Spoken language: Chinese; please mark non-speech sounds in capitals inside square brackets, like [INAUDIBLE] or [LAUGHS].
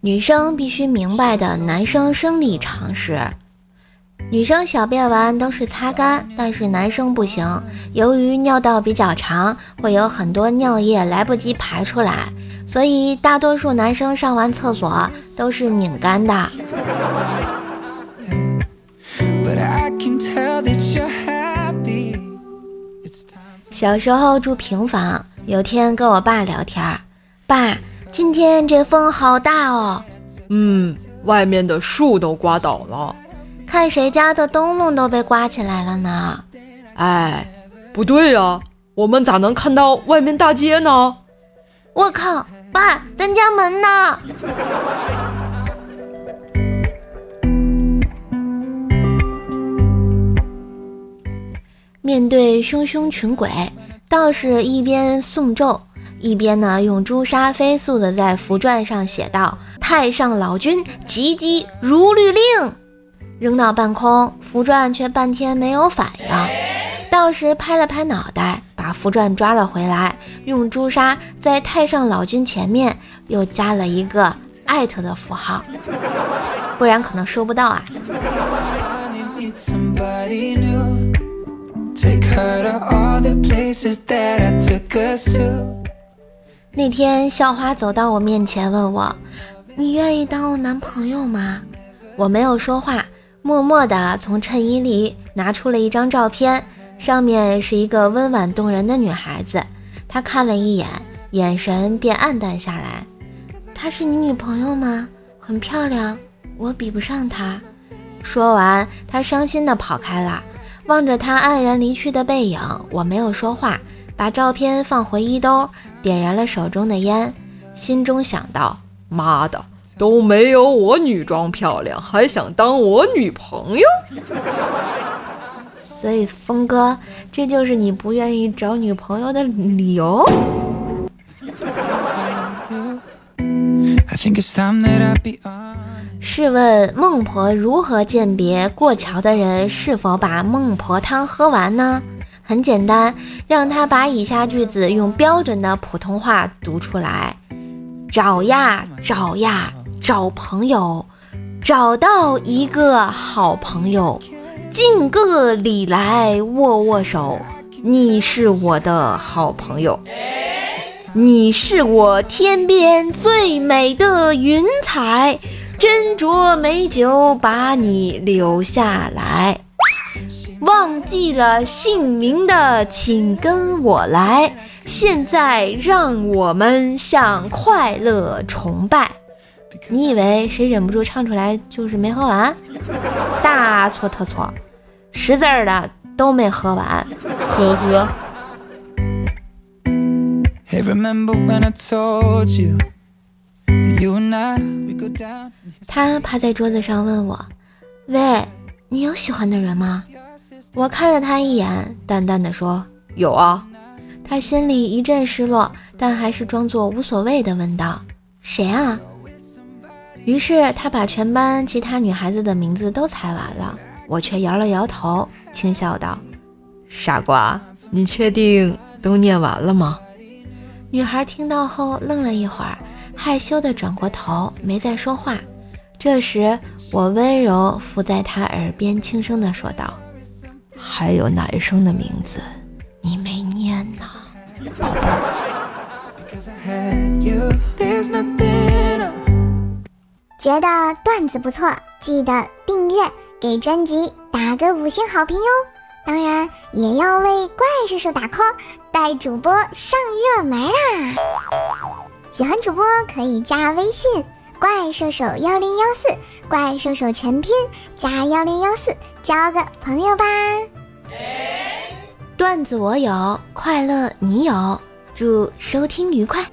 女生必须明白的男生生理常识：女生小便完都是擦干，但是男生不行。由于尿道比较长，会有很多尿液来不及排出来，所以大多数男生上完厕所都是拧干的。小时候住平房，有天跟我爸聊天，爸。今天这风好大哦，嗯，外面的树都刮倒了，看谁家的灯笼都被刮起来了呢。哎，不对呀，我们咋能看到外面大街呢？我靠，爸，咱家门呢？面对汹汹群鬼，道士一边诵咒。一边呢，用朱砂飞速的在符篆上写道：“太上老君急急如律令。”扔到半空，符篆却半天没有反应。道士拍了拍脑袋，把符篆抓了回来，用朱砂在太上老君前面又加了一个艾特的符号，不然可能收不到啊。Take her to all the places that I took us to. 那天，校花走到我面前，问我：“你愿意当我男朋友吗？”我没有说话，默默地从衬衣里拿出了一张照片，上面是一个温婉动人的女孩子。她看了一眼，眼神便黯淡下来。她是你女朋友吗？很漂亮，我比不上她。说完，她伤心地跑开了。望着他黯然离去的背影，我没有说话，把照片放回衣兜。点燃了手中的烟，心中想到：“妈的，都没有我女装漂亮，还想当我女朋友？” [LAUGHS] 所以，峰哥，这就是你不愿意找女朋友的理由。试问孟婆如何鉴别过桥的人是否把孟婆汤喝完呢？很简单，让他把以下句子用标准的普通话读出来：找呀找呀找朋友，找到一个好朋友，敬个礼来握握手，你是我的好朋友，你是我天边最美的云彩，斟酌美酒把你留下来。忘记了姓名的，请跟我来。现在让我们向快乐崇拜。你以为谁忍不住唱出来就是没喝完？大错特错，识字儿的都没喝完。呵呵。他趴在桌子上问我：“喂，你有喜欢的人吗？”我看了他一眼，淡淡的说：“有啊。”他心里一阵失落，但还是装作无所谓的问道：“谁啊？”于是他把全班其他女孩子的名字都猜完了，我却摇了摇头，轻笑道：“傻瓜，你确定都念完了吗？”女孩听到后愣了一会儿，害羞的转过头，没再说话。这时，我温柔附在他耳边，轻声的说道。还有男生的名字，你没念呢，宝贝儿。觉得段子不错，记得订阅，给专辑打个五星好评哟。当然也要为怪叔叔打 call，带主播上热门啦！喜欢主播可以加微信怪兽手幺零幺四，怪兽手全拼加幺零幺四，交个朋友吧。段子我有，快乐你有，祝收听愉快。